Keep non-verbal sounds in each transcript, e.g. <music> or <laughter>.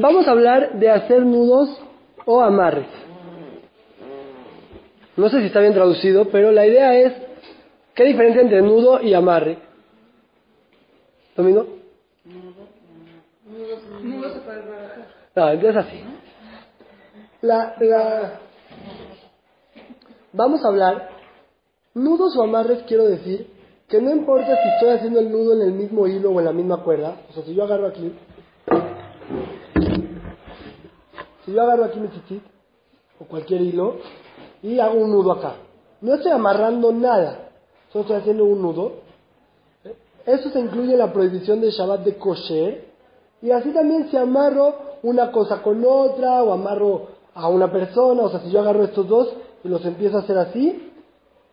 Vamos a hablar de hacer nudos o amarres. No sé si está bien traducido, pero la idea es, ¿qué diferencia entre nudo y amarre? ¿Domingo? Nudo se. No, entonces así. La, la- Vamos a hablar, nudos o amarres quiero decir que no importa si estoy haciendo el nudo en el mismo hilo o en la misma cuerda, o sea, si yo agarro aquí, si yo agarro aquí mi chichit o cualquier hilo y hago un nudo acá, no estoy amarrando nada, solo estoy haciendo un nudo. Eso se incluye en la prohibición del Shabbat de kosher, y así también si amarro una cosa con otra, o amarro a una persona, o sea, si yo agarro estos dos y los empiezo a hacer así,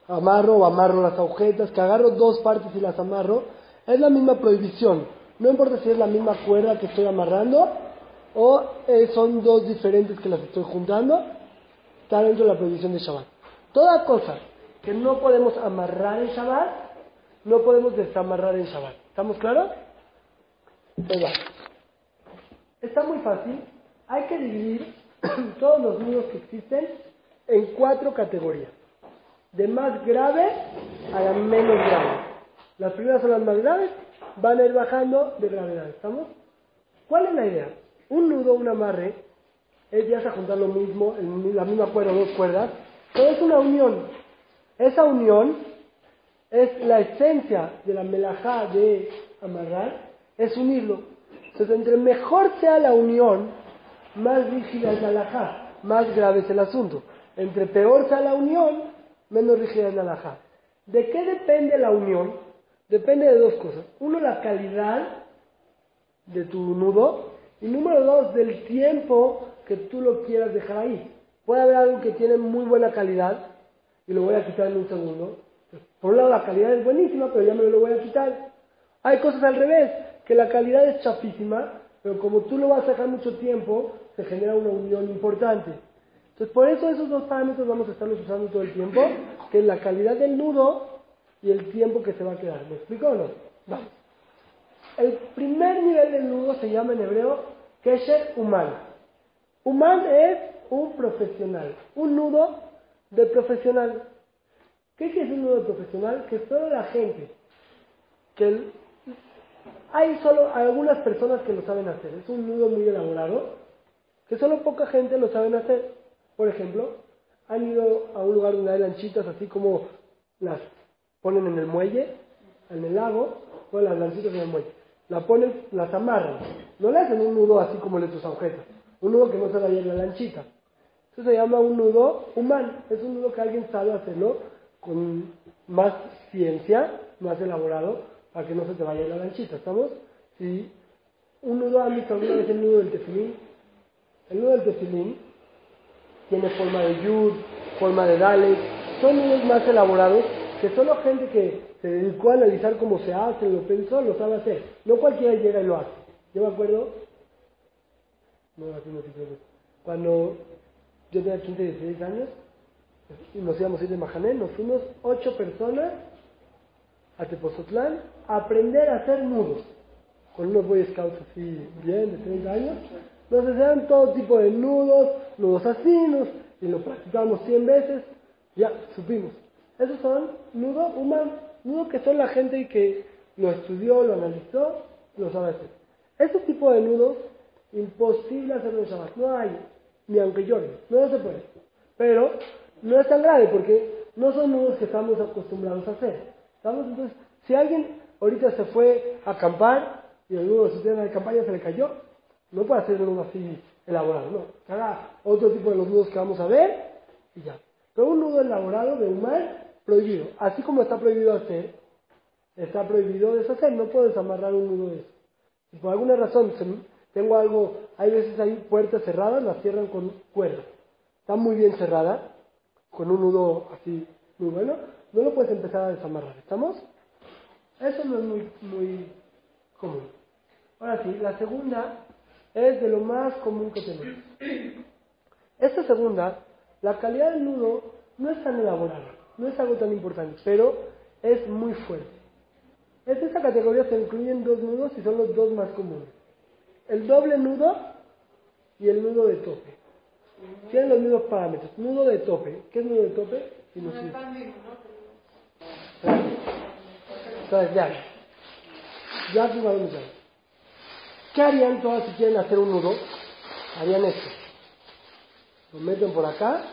amarro o amarro las agujetas, que agarro dos partes y las amarro, es la misma prohibición. No importa si es la misma cuerda que estoy amarrando, o eh, son dos diferentes que las estoy juntando, está dentro de la prohibición de Shabbat. Toda cosa que no podemos amarrar en Shabbat, no podemos desamarrar en Shabbat. ¿Estamos claros? Va. Está muy fácil. Hay que dividir <clears throat> todos los nudos que existen en cuatro categorías. De más grave a la menos grave. Las primeras son las más graves, van a ir bajando de gravedad. ¿Estamos? ¿Cuál es la idea? Un nudo, un amarre, es ya sea juntar lo mismo, en la misma cuerda dos cuerdas, pero es una unión. Esa unión es la esencia de la melajá de amarrar, es unirlo. Entonces, entre mejor sea la unión, más rígida es la alajá, más grave es el asunto. Entre peor sea la unión, menos rígida es la alajá. ¿De qué depende la unión? Depende de dos cosas. Uno, la calidad de tu nudo. Y número dos, del tiempo que tú lo quieras dejar ahí. Puede haber algo que tiene muy buena calidad, y lo voy a quitar en un segundo. Por un lado, la calidad es buenísima, pero ya me lo voy a quitar. Hay cosas al revés, que la calidad es chafísima, pero como tú lo vas a dejar mucho tiempo, se genera una unión importante. Entonces, por eso esos dos parámetros vamos a estarlos usando todo el tiempo, que es la calidad del nudo y el tiempo que se va a quedar. ¿Me explico o no? Vamos. El primer nivel del nudo se llama en hebreo Kesher Uman. Uman es un profesional, un nudo de profesional. ¿Qué decir un nudo de profesional? Que solo la gente, que hay solo algunas personas que lo saben hacer. Es un nudo muy elaborado, que solo poca gente lo saben hacer. Por ejemplo, han ido a un lugar donde hay lanchitas así como las ponen en el muelle, en el lago, o las lanchitas en el muelle. La ponen, las amarran. No le hacen un nudo así como el de tus. Un nudo que no se vaya en la lanchita. Eso se llama un nudo humano. Es un nudo que alguien sabe hacerlo con más ciencia, más elaborado, para que no se te vaya en la lanchita. ¿Estamos? Si un nudo, ¿han visto alguna vez el nudo del tefilín? El nudo del tefilín tiene forma de yud, forma de dalet. Son nudos más elaborados que solo gente que se dedicó a analizar cómo se hace, lo pensó, lo sabe hacer. No cualquiera llega y lo hace. Yo me acuerdo, no, no cuando yo tenía 15, 16 años, y nos íbamos a ir de Mahané, nos fuimos ocho personas a Tepozotlán a aprender a hacer nudos, con unos Boy Scouts así bien, de 30 años. Nos enseñaban todo tipo de nudos, nudos así, nos- y lo practicábamos 100 veces, ya supimos. Esos son nudos humanos, nudos que son la gente que lo estudió, lo analizó, lo sabe hacer. Ese tipo de nudos, imposible hacerlo en Shabbat. No hay, ni aunque llore, no se puede. Pero no es tan grave porque no son nudos que estamos acostumbrados a hacer. Entonces, si alguien ahorita se fue a acampar y el nudo de su tienda de campaña se le cayó, no puede hacer un así elaborado, no. Haga otro tipo de los nudos que vamos a ver y ya. Pero un nudo elaborado de humano, prohibido. Así como está prohibido hacer, está prohibido deshacer. No puedo desamarrar un nudo de eso. Si por alguna razón tengo algo, hay veces hay puertas cerradas, las cierran con cuerda. Está muy bien cerrada, con un nudo así muy bueno, no lo puedes empezar a desamarrar. ¿Estamos? Eso no es muy, muy común. Ahora sí, la segunda es de lo más común que tenemos. Esta segunda, la calidad del nudo no es tan elaborada, no es algo tan importante, pero es muy fuerte. En esta categoría se incluyen dos nudos y son los dos más comunes. El doble nudo y el nudo de tope. Tienen los mismos parámetros. Nudo de tope. ¿Qué es nudo de tope? Sinusoide. Entonces, ya. Ya aquí vamos a ver. ¿Qué harían todas si quieren hacer un nudo? Harían esto. Lo meten por acá.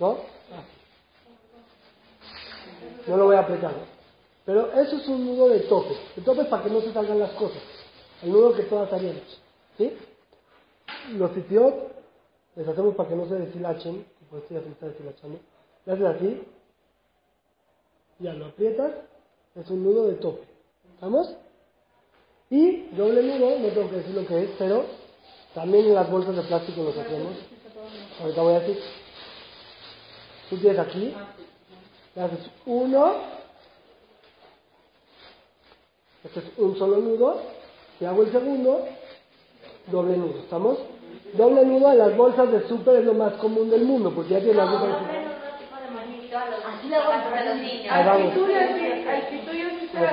¿No? No lo voy a apretar. Pero eso es un nudo de tope. El tope es para que no se salgan las cosas. El nudo que todas haríamos. ¿Sí? Los sitios les hacemos para que no se deshilachen. Por esto ya se deshilachando. Le haces así. Ya lo aprietas. Es un nudo de tope. ¿Estamos? Y doble nudo, no tengo que decir lo que es, pero también en las bolsas de plástico los hacemos. Ahorita voy a decir. Tú tienes aquí, le haces uno, este es un solo nudo, y hago el segundo, doble nudo, ¿estamos? Doble nudo en las bolsas de súper es lo más común del mundo, porque ya tienes las bolsas de súper. Así le hago a los niños. Ahí vamos. El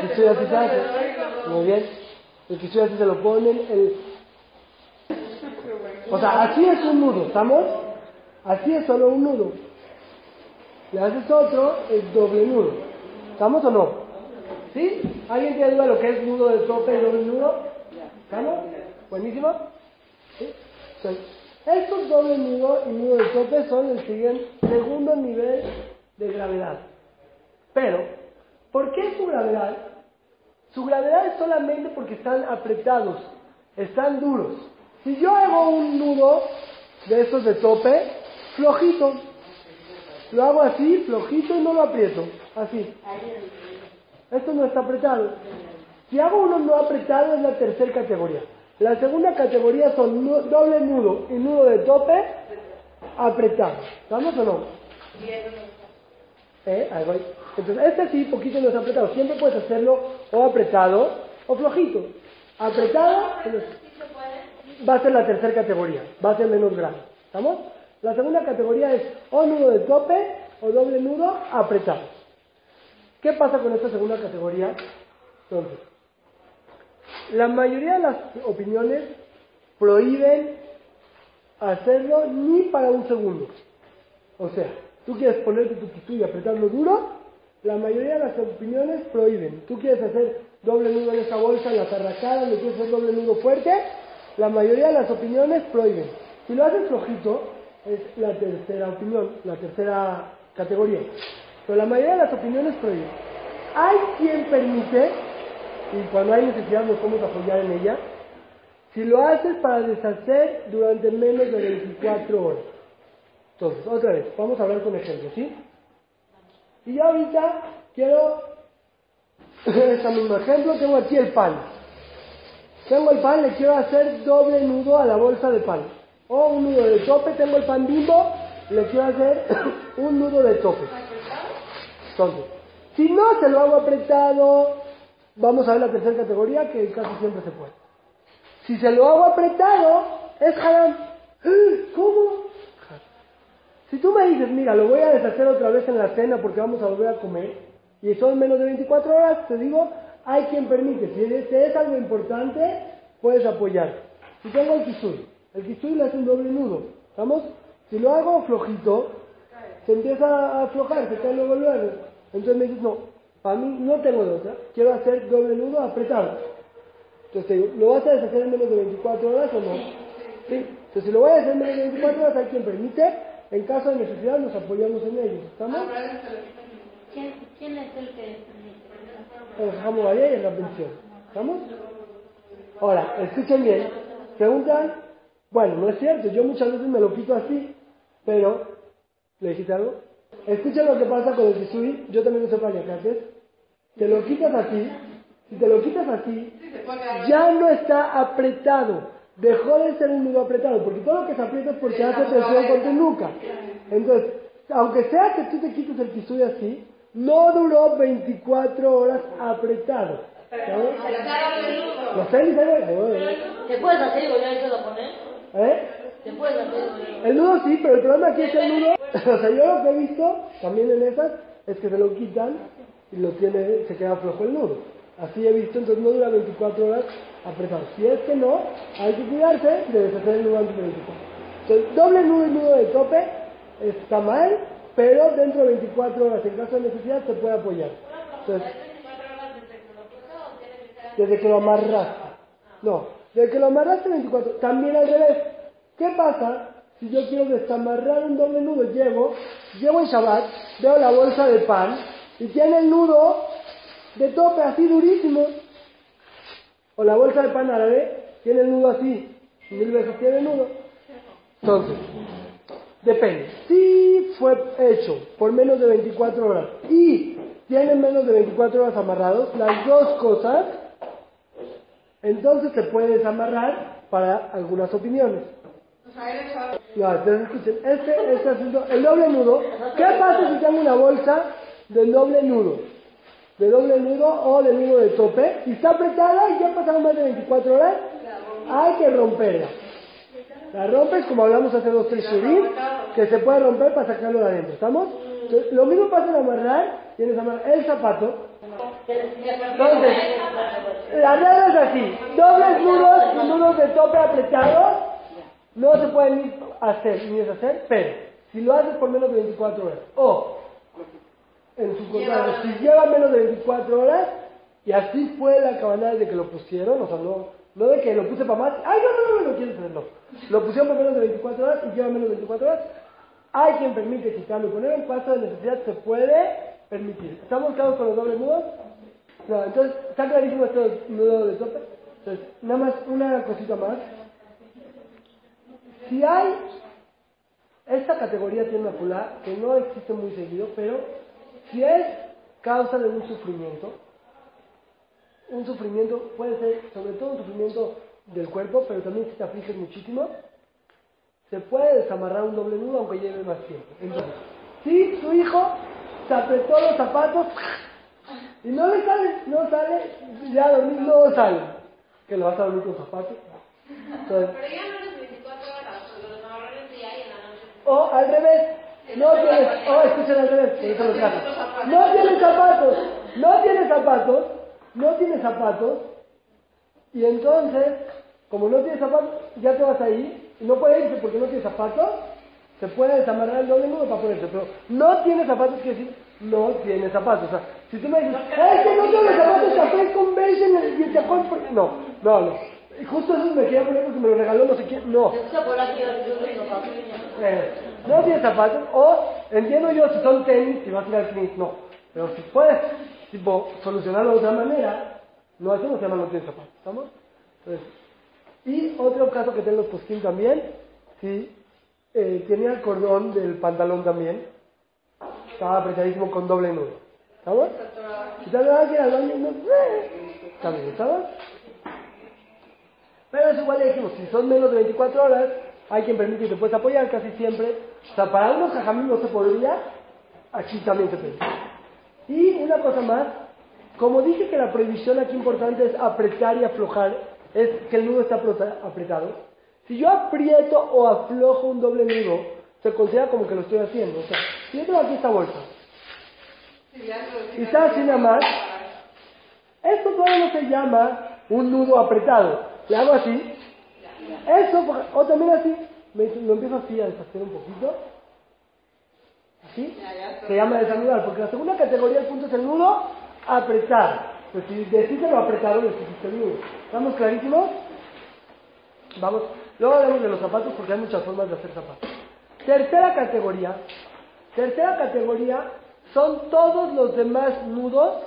quisuyo así se hace. Muy bien. El quisuyo así se lo ponen. El... O sea, así es un nudo, ¿estamos? Así es solo un nudo. Le haces otro, es doble nudo. ¿Estamos o no? ¿Sí? ¿Alguien tiene duda de lo que es nudo de tope y doble nudo? ¿Estamos? ¿Buenísimo? Estos doble nudo y nudo de tope son el siguiente, segundo nivel de gravedad. Pero, ¿por qué su gravedad? Su gravedad es solamente porque están apretados, están duros. Si yo hago un nudo de estos de tope, flojito, lo hago así, flojito y no lo aprieto, así. Esto no está apretado. Si hago uno no apretado es la tercera categoría. La segunda categoría son doble nudo y nudo de tope apretado. ¿Estamos o no? ¿Eh? Ahí voy. Entonces, este sí, poquito no es apretado. Siempre puedes hacerlo o apretado o flojito. Apretado va a ser la tercera categoría, va a ser menos grave. ¿Estamos? La segunda categoría es o nudo de tope o doble nudo apretado. ¿Qué pasa con esta segunda categoría? Entonces, la mayoría de las opiniones prohíben hacerlo ni para un segundo. O sea, tú quieres ponerte tu quisú y apretarlo duro, la mayoría de las opiniones prohíben. Tú quieres hacer doble nudo en esa bolsa, en las arracadas, le quieres hacer doble nudo fuerte, la mayoría de las opiniones prohíben. Si lo haces flojito, es la tercera opinión, la tercera categoría. Pero la mayoría de las opiniones prohíben. Hay quien permite, y cuando hay necesidad nos podemos apoyar en ella, si lo haces para deshacer durante menos de 24 horas. Entonces, otra vez, vamos a hablar con ejemplos, ¿sí? Y yo ahorita quiero, este mismo ejemplo, tengo aquí el pan. Tengo el pan, le quiero hacer doble nudo a la bolsa de pan. O un nudo de tope, tengo el pan bimbo, le quiero hacer <coughs> un nudo de tope. Entonces, si no se lo hago apretado, vamos a ver la tercera categoría que casi siempre se puede. Si se lo hago apretado, es haram. ¿Cómo? Si tú me dices, mira, lo voy a deshacer otra vez en la cena porque vamos a volver a comer, y son menos de 24 horas, te digo, hay quien permite. Si es, si es algo importante, puedes apoyar. Si tengo el kisui, el kisui le hace un doble nudo. ¿Estamos? Si lo hago flojito, se empieza a aflojar, se cae luego luego. Entonces me dices, no, para mí no tengo de otra, quiero hacer doble nudo apretado. Entonces te digo, ¿lo vas a deshacer en menos de 24 horas o no? Sí. Entonces si lo voy a hacer en menos de 24 horas, hay quien permite. En caso de necesidad nos apoyamos en ellos. ¿Estamos? ¿Quién, quién es el que El Jamo y en la pensión. ¿Estamos? Ahora, escuchen bien. Preguntan, bueno, no es cierto, yo muchas veces me lo quito así, pero, ¿le dijiste algo? Escuchen lo que pasa con el Kisui, yo también uso paliacates. Te lo quitas así, si te lo quitas así, ya no está apretado. Dejó de ser un nudo apretado, porque todo lo que se aprieta es porque hace presión con tu nuca. Entonces, aunque sea que tú te quites el kisui así, no duró 24 horas apretado. ¿sabes? ¿eh? ¿Te puedes hacer y volver a lo poner? ¿Eh? ¿Te puedes hacer El nudo sí, pero el problema aquí es el nudo. <laughs> O sea, yo lo que he visto también en esas es que se lo quitan y lo tiene, se queda flojo el nudo. Así he visto, entonces no dura 24 horas apretado. Si es que no, hay que cuidarse de deshacer el nudo antes de 24. Entonces, doble nudo y nudo de tope está mal, pero dentro de 24 horas, en caso de necesidad, se puede apoyar. Entonces, desde que lo amarraste. No, desde que lo amarraste 24. También al revés. ¿Qué pasa si yo quiero desamarrar un doble nudo? Llego, llevo el Shabbat, veo la bolsa de pan y tiene el nudo de tope así durísimo. O la bolsa de pan árabe tiene el nudo así. Mil veces tiene el nudo. Entonces, depende. Si fue hecho por menos de 24 horas y tiene menos de 24 horas amarrados, las dos cosas, entonces se puede desamarrar para algunas opiniones. No, entonces escuchen, este, este asunto, el doble nudo, ¿qué pasa si tengo una bolsa de doble nudo? De doble nudo o de nudo de tope, y está apretada y ya pasaron más de 24 horas, hay que romperla. La rompes como hablamos hace dos, tres shurim, que se puede romper para sacarlo de adentro, ¿estamos? Entonces, lo mismo pasa en amarrar, tienes amarrar el zapato, entonces, la regla es así, dobles nudos y nudos de tope apretados no se pueden ni hacer ni deshacer, pero si lo haces por menos de 24 horas, o en su contrario, si lleva menos de 24 horas, y así fue la cabana de que lo pusieron, o sea, no, no de que lo puse para más, ay, no, no, no, no, no quieres hacerlo. Lo pusieron por menos de 24 horas y lleva menos de 24 horas, hay quien permite quitarlo y poner en caso de necesidad se puede permitir. ¿Estamos claros con los dobles nudos? Entonces, ¿está clarísimo este nudo de tope? Entonces, nada más una cosita más. Si hay, esta categoría tiene una pulá que no existe muy seguido, pero si es causa de un sufrimiento, un sufrimiento puede ser sobre todo un sufrimiento del cuerpo, pero también si te afliges muchísimo, se puede desamarrar un doble nudo aunque lleve más tiempo. Entonces, si su hijo se apretó los zapatos y no le sale, no sale, ya a dormir no sale, que lo vas a dormir con zapatos. Entonces, Pero ya no es 24 horas, los día y en la noche. O al revés, no tienes, oh, escuchen al revés, eso los gatos. No tienes zapatos, no tienes zapatos, no tienes zapatos, y entonces, como no tienes zapatos, ya te vas a ir, y no puedes irse porque no tienes zapatos, se puede desamarrar el doble nudo para ponerse, pero no tienes zapatos quiere decir no tienes zapatos. O sea, si tú me dices, es que no tengo zapatos, café con beige en el, y te compro-". No, no, no. Y justo eso me quería poner porque me lo regaló no sé quién. No. Eh, no tienes zapatos, o entiendo yo si son tenis, si vas a ir al tenis, no. Pero si puedes, tipo, solucionarlo de otra manera, no, eso no se llama no tienes zapatos, ¿estamos? Entonces, y otro caso que tengo los postín también, si eh, tenía el cordón del pantalón también, estaba apretadísimo con doble nudo, ¿estamos? Vez que al baño, no, eh, también, ¿estamos? Pero es igual le dijimos, si son menos de 24 horas, hay quien permite que te puedes apoyar casi siempre. O sea, para unos jajamín no se podría, aquí también se puede. Y una cosa más, como dije que la prohibición aquí importante es apretar y aflojar, es que el nudo está apretado. Si yo aprieto o aflojo un doble nudo, se considera como que lo estoy haciendo. O sea, si yo tengo aquí está así nada más, esto todavía se llama un nudo apretado. Le hago así, eso, o también así, lo empiezo así a deshacer un poquito. Así, se llama desanudar, porque la segunda categoría del punto es el nudo apretar. Pues si decís lo apretado, pusiste el nudo. ¿Estamos clarísimos? Vamos, luego hablamos de los zapatos porque hay muchas formas de hacer zapatos. Tercera categoría, tercera categoría son todos los demás nudos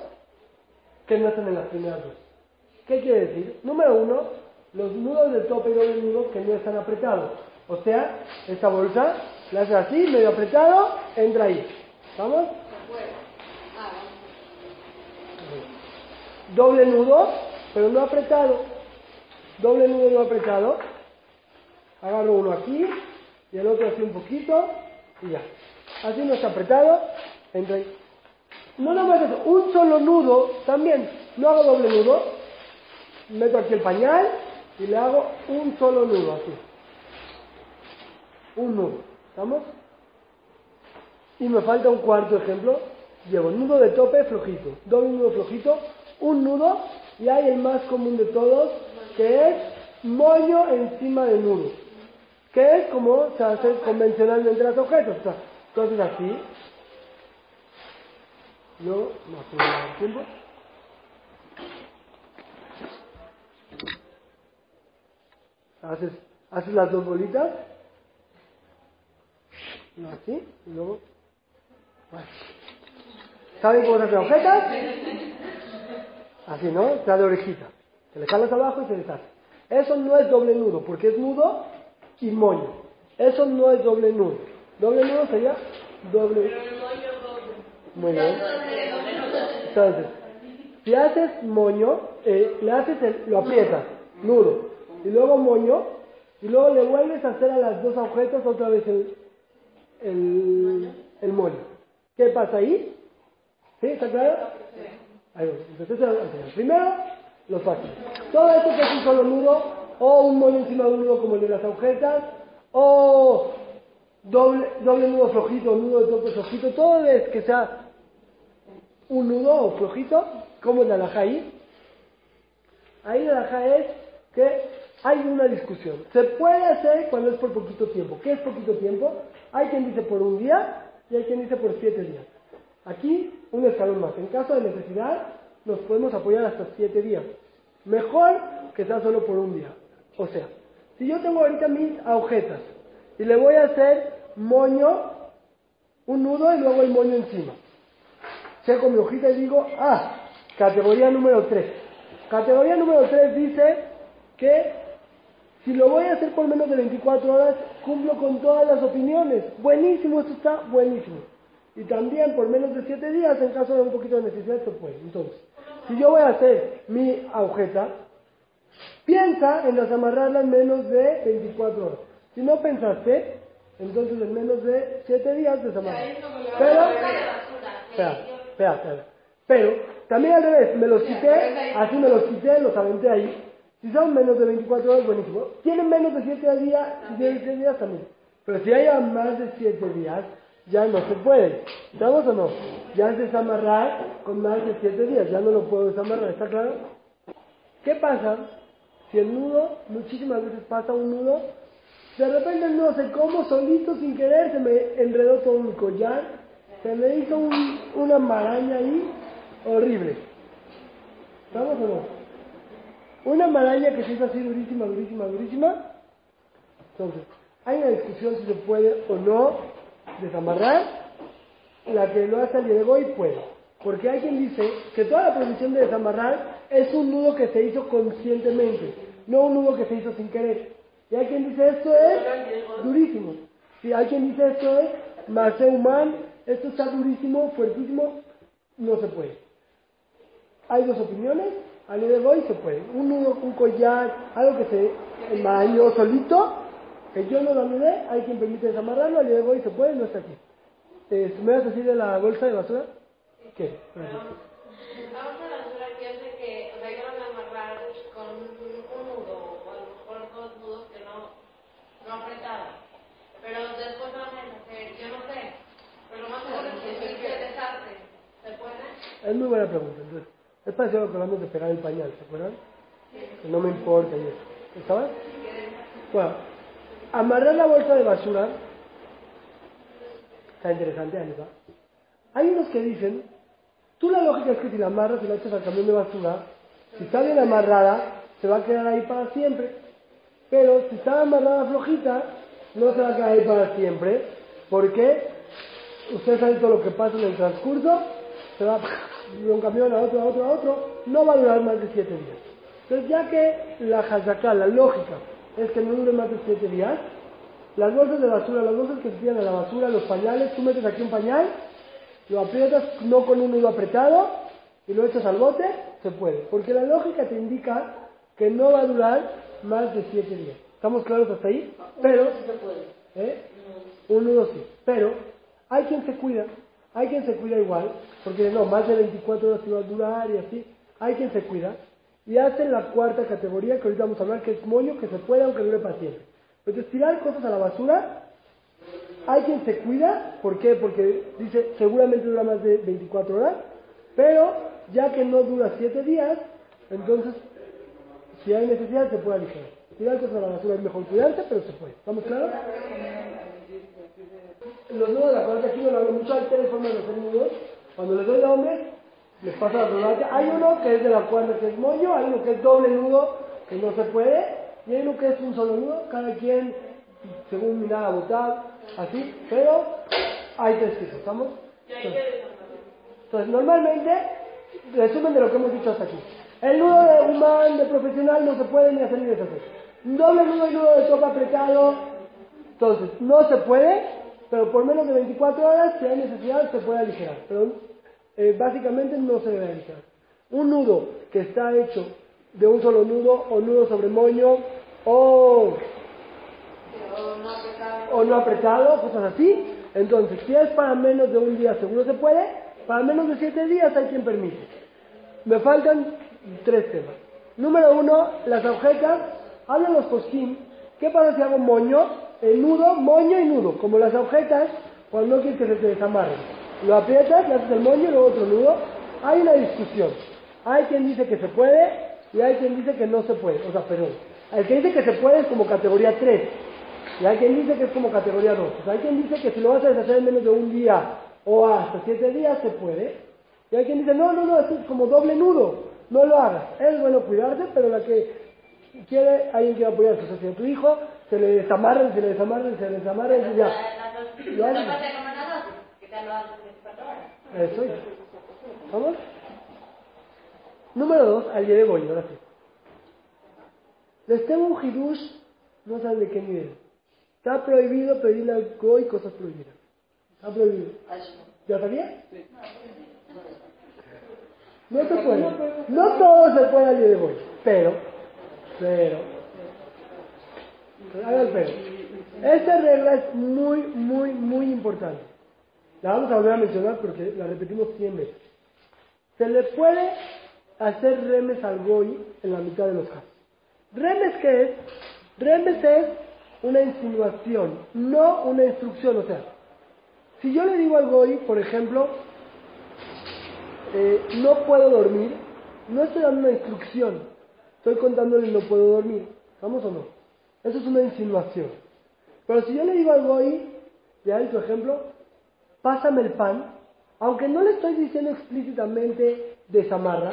que no están en las primeras dos. ¿Qué quiere decir? Número uno, los nudos de tope y doble nudo que no están apretados. O sea, esta bolsa la hace así, medio apretado, entra ahí. ¿Vamos? Doble nudo, pero no apretado. Doble nudo no apretado. Agarro uno aquí y el otro así un poquito y ya. Así no está apretado, entra ahí. No nada más eso, un solo nudo también. No hago doble nudo, meto aquí el pañal y le hago un solo nudo así. Un nudo. ¿Estamos? Y me falta un cuarto ejemplo. Llevo nudo de tope flojito, doble nudo flojito, un nudo y hay el más común de todos, que es moño encima de nudo, que es como se hace convencionalmente las objetos. O entonces así, no tengo el tiempo. Haces, haces las dos bolitas, así, y luego, bueno. ¿Saben cómo se hacen objetas? Así, ¿no? Está de orejita. Se le jalas abajo y se deshace. Eso no es doble nudo, porque es nudo y moño. Eso no es doble nudo. Doble nudo sería doble. Muy bien. Entonces, si haces moño, eh, le haces el- lo aprietas, nudo, y luego moño, y luego le vuelves a hacer a las dos agujetas otra vez el, el, el moño. ¿Qué pasa ahí? ¿Sí? ¿Está claro? Ahí primero, los fáciles. Todo esto que es un solo nudo, o un moño encima de un nudo como el de las agujetas, o doble, doble nudo flojito, nudo de tope flojito, todo es que sea un nudo o flojito, como de alajá ahí. Ahí la alajá es que hay una discusión. Se puede hacer cuando es por poquito tiempo. ¿Qué es poquito tiempo? Hay quien dice por un día y hay quien dice por siete días. Aquí, un escalón más. En caso de necesidad, nos podemos apoyar hasta siete días. Mejor que sea solo por un día. O sea, si yo tengo ahorita mis agujetas y le voy a hacer moño, un nudo y luego el moño encima. Checo mi hojita y digo, ah, categoría número 3. Categoría número 3 dice que si lo voy a hacer por menos de 24 horas, cumplo con todas las opiniones. Buenísimo, esto está buenísimo. Y también por menos de 7 días, en caso de un poquito de necesidad, se puede. Entonces, si yo voy a hacer mi agujeta, piensa en desamarrarla en menos de 24 horas. Si no pensaste, entonces en menos de 7 días desamarras. Pero, espera, espera, espera. Pero, también al revés, me los quité, así me los quité, los aventé ahí. Si son menos de 24 horas, buenísimo. Tienen menos de 7 días, tienen 7 días también. Pero si haya más de 7 días, ya no se puede. ¿Estamos o no? Ya es desamarrar con más de 7 días, ya no lo puedo desamarrar, ¿está claro? ¿Qué pasa si el nudo, muchísimas veces pasa un nudo, de repente no sé cómo, solito, sin querer, se me enredó todo mi collar, se me hizo un- una maraña ahí horrible. ¿Estamos o no? Una maraña que se hizo así durísima, durísima, durísima. Entonces, hay una discusión si se puede o no desamarrar. La que lo hace día de hoy puede. Porque hay quien dice que toda la prohibición de desamarrar es un nudo que se hizo conscientemente, no un nudo que se hizo sin querer. Y hay quien dice esto es durísimo. Y hay quien dice esto es más humano, esto está durísimo, fuertísimo, no se puede. Hay dos opiniones, al día de hoy se puede. Un nudo, un collar, algo que se enmañó solito, que yo no lo anudé, hay quien permite desamarrarlo, al día de hoy se puede, no está aquí. Eh, ¿Me vas a decir de la bolsa de basura? ¿Qué? Vamos a la basura que yo sé que, o sea, yo lo voy a amarrar con un, un nudo, o a lo mejor dos nudos que no, no apretaban. Pero después van a deshacer, yo no sé. Pero lo más seguro es que si se deshace, ¿se puede? Es muy buena pregunta. Entonces, es parecido a lo que hablamos de pegar el pañal, ¿se acuerdan? Que no me importa y eso. ¿Estaba? Bueno, amarrar la bolsa de basura está interesante, ahí va. Hay unos que dicen, tú la lógica es que si la amarras y la echas al camión de basura, si está bien amarrada, se va a quedar ahí para siempre. Pero si está amarrada flojita, no se va a ahí para siempre. porque Ustedes saben todo lo que pasa en el transcurso, se va de un camión a otro, a otro, a otro, no va a durar más de siete días. Entonces, ya que la hazaká, la lógica, es que no dure más de siete días, las bolsas de basura, las bolsas que se tiran a la basura, los pañales, tú metes aquí un pañal, lo aprietas no con un nudo apretado y lo echas al bote, se puede. Porque la lógica te indica que no va a durar más de siete días. ¿Estamos claros hasta ahí? Pero, ¿eh? un nudo sí. Pero hay quien se cuida, hay quien se cuida igual, porque no, más de 24 horas iba a durar y así. Hay quien se cuida y hace la cuarta categoría que ahorita vamos a hablar, que es moño, que se puede aunque dure para siempre. Entonces, tirar cosas a la basura, hay quien se cuida, ¿por qué? Porque dice, seguramente dura más de 24 horas, pero ya que no dura siete días, entonces, si hay necesidad, se puede aligerar. Tirarse a la basura es mejor cuidarse, pero se puede. ¿Estamos claros? Los nudos de la cuarta aquí no lo hablo mucho, hay tres formas de hacer nudos. Cuando les doy hombres, les pasa la problemática. Hay uno que es de la cuerda que es moño, hay uno que es doble nudo, que no se puede, y hay uno que es un solo nudo, cada quien según mirada votar, así, pero hay tres tipos, ¿estamos? Entonces, entonces, normalmente, resumen de lo que hemos dicho hasta aquí. El nudo de humano, de profesional, no se puede ni hacer ni deshacer. Doble nudo y nudo de sopa apretado, entonces, no se puede, pero por menos de 24 horas, si hay necesidad, se puede aligerar. Pero eh, básicamente no se debe aligerar. Un nudo que está hecho de un solo nudo, o nudo sobre moño, o, o no apretado, cosas así. Entonces, si es para menos de un día, seguro se puede. Para menos de 7 días hay quien permite. Me faltan tres temas. Número uno, las agujetas. Hablan los postín. ¿Qué pasa si hago moño? El nudo, moño y nudo. Como las agujetas, cuando no quieres que se te desamarren. Lo aprietas, le haces el moño y luego otro nudo. Hay una discusión. Hay quien dice que se puede y hay quien dice que no se puede. O sea, perdón. El que dice que se puede es como categoría 3. Y hay quien dice que es como categoría 2. O sea, hay quien dice que si lo vas a deshacer en menos de un día o hasta 7 días se puede. Y hay quien dice, no, no, no, esto es como doble nudo. No lo hagas. Es bueno cuidarse, pero la que quiere, alguien quiere apoyarse. O sea, si a tu hijo se le desamarren, se le desamarren, se le desamarren, y ya. Lo haces. Eso es. ¿Vamos? Número 2, al de Goy, ahora sí. Les tengo un hidush, no saben de qué nivel. Está prohibido pedirle al Goy cosas prohibidas. Está prohibido. ¿Ya sabía? No se puede. No todo se puede al día de Goy. Pero, pero, haga el pero. Esta regla es muy, muy, muy importante. La vamos a volver a mencionar porque la repetimos 100 veces. Se le puede hacer remes al goy en la mitad de los casos. ¿Remes qué es? Remes es una insinuación, no una instrucción. O sea, si yo le digo al goy, por ejemplo, eh, no puedo dormir, no estoy dando una instrucción, estoy contándole no puedo dormir. ¿Vamos o no? Eso es una insinuación. Pero si yo le digo al goy, ya en tu ejemplo, pásame el pan, aunque no le estoy diciendo explícitamente desamarra,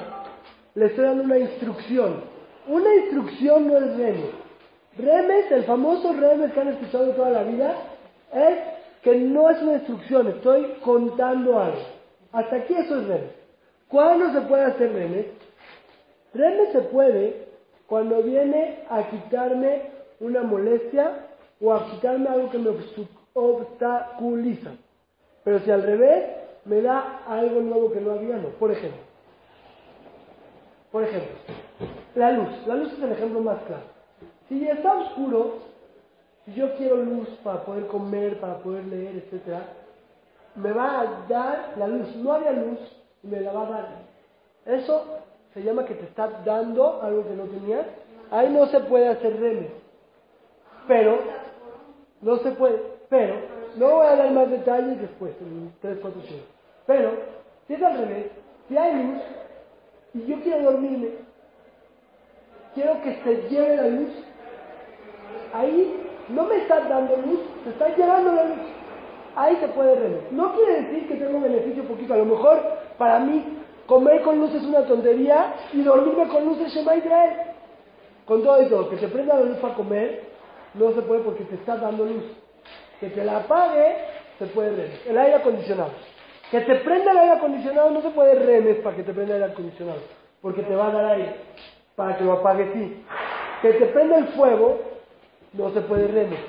le estoy dando una instrucción. Una instrucción no es remes. Remes, el famoso remes que han escuchado toda la vida, es que no es una instrucción, estoy contando algo. Hasta aquí eso es remes. ¿Cuándo se puede hacer remes? Remes se puede cuando viene a quitarme una molestia o a quitarme algo que me obstaculiza. Pero si al revés, me da algo nuevo que no había, no. Por ejemplo, por ejemplo, la luz. La luz es el ejemplo más claro. Si está oscuro, si yo quiero luz para poder comer, para poder leer, etc., me va a dar la luz. No había luz y me la va a dar. Eso se llama que te está dando algo que no tenías. Ahí no se puede hacer remes. Pero, no se puede. Pero, no voy a dar más detalles después, en 3, 4, 5. Pero, si es al revés, si hay luz, y yo quiero dormirme, quiero que se lleve la luz, ahí no me está dando luz, se está llevando la luz. Ahí se puede remes. No quiere decir que tengo beneficio poquito. A lo mejor para mí comer con luz es una tontería y dormirme con luz es Shema Israel. Con todo y todo, que te prenda la luz para comer, no se puede porque te está dando luz. Que te la apague, se puede remes. El aire acondicionado. Que te prenda el aire acondicionado no se puede remes para que te prenda el aire acondicionado, porque te va a dar aire para que lo apague sí. Que te prenda el fuego no se puede remes,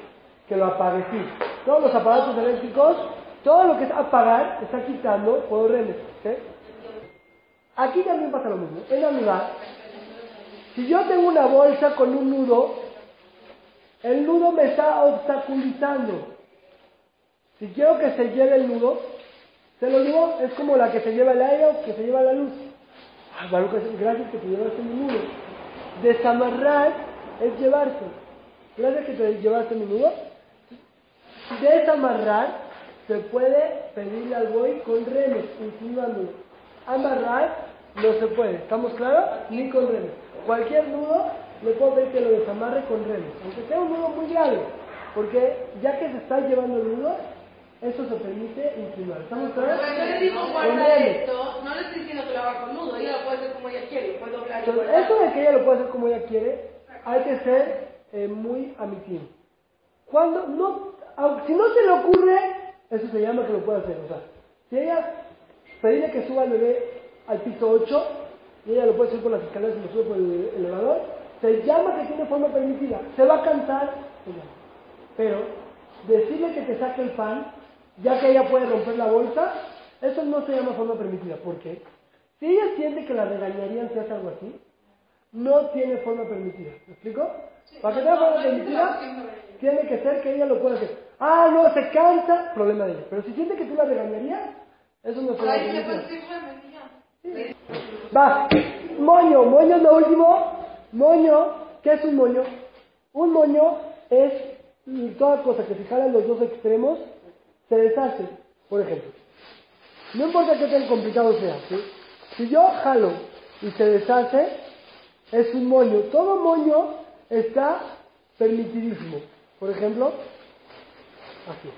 que lo apague sí. Todos los aparatos eléctricos, todo lo que es apagar, está quitando, puedo remes. Aquí también pasa lo mismo. En Navidad, si yo tengo una bolsa con un nudo, el nudo me está obstaculizando. Si quiero que se lleve el nudo, se lo digo, es como la que se lleva el aire o que se lleva la luz. Ay, Baruch, gracias que te llevaste mi nudo. Desamarrar es llevarse. Gracias que te llevaste mi nudo. Desamarrar se puede pedirle al buey con remes, insinuándolo. Amarrar no se puede. ¿Estamos claros? Ni con redes. Cualquier nudo le puedo ver que lo desamarre con redes, aunque sea un nudo muy grave, porque ya que se está llevando el nudo, eso se permite inclinar. ¿Estamos claros? Cuando yo le digo guarda esto, no le estoy diciendo que lo haga con nudo, ella lo puede hacer como ella quiere, puede doblar y Entonces, eso de que ella lo puede hacer como ella quiere, hay que ser eh, muy amitín. Cuando no, si no se le ocurre, eso se llama que lo puede hacer. O sea, si ella pedirle que suba al bebé al piso 8 y ella lo puede subir por las escaleras y lo sube por el elevador, se llama que tiene forma permitida. Se va a llama. pero decirle que te saque el pan, ya que ella puede romper la bolsa, eso no se llama forma permitida. ¿Por qué? Si ella siente que la regañarían si hace algo así, no tiene forma permitida. ¿Me explico? Para que tenga forma permitida, tiene que ser que ella lo pueda hacer. Ah, no, se cansa, problema de ella. Pero si siente que tú la regañarías, eso no se ya. Va, moño, moño es lo último. Moño, ¿qué es un moño? Un moño es toda cosa que se jala en los dos extremos, se deshace. Por ejemplo, no importa qué tan complicado sea, ¿sí? si yo jalo y se deshace, es un moño. Todo moño está permitidísimo. Por ejemplo, así.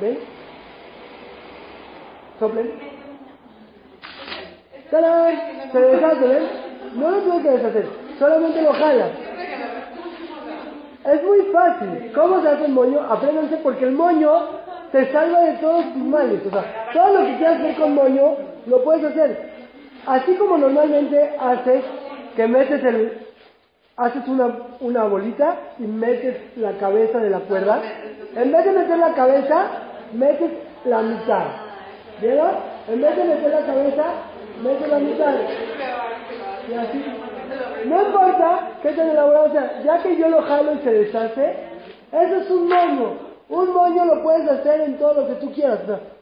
¿Ven? Soplen. ¡Tarán! Se deshace, ¿ven? No lo tienes que deshacer, solamente lo jalas. Es muy fácil. ¿Cómo se hace el moño? Apréndanse porque el moño te salva de todos tus males. O sea, todo lo que quieras hacer con moño, lo puedes hacer. Así como normalmente haces que metes el... Haces una, una bolita y metes la cabeza de la cuerda. En vez de meter la cabeza, metes la mitad. ¿Vieron? En vez de meter la cabeza, metes la mitad. Y así. No importa que tan elaborado sea, ya que yo lo jalo y se deshace, eso es un moño. Un moño lo puedes hacer en todo lo que tú quieras. o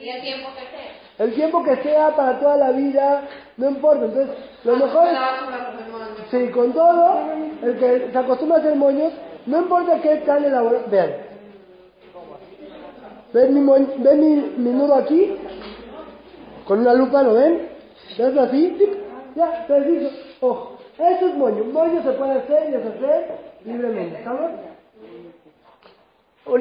Y el tiempo que sea. el tiempo que sea para toda la vida, no importa. Entonces, lo mejor es, sí, con todo, el que se acostumbra a hacer moños, no importa qué tan elaborado. Vean. ¿Ven mi, moñ- ven mi, mi nudo aquí? Con una lupa, ¿lo ven? ¿Ves así? Ya, preciso. Ojo. Eso es moño. Moño se puede hacer y deshacer libremente. ¿Estamos?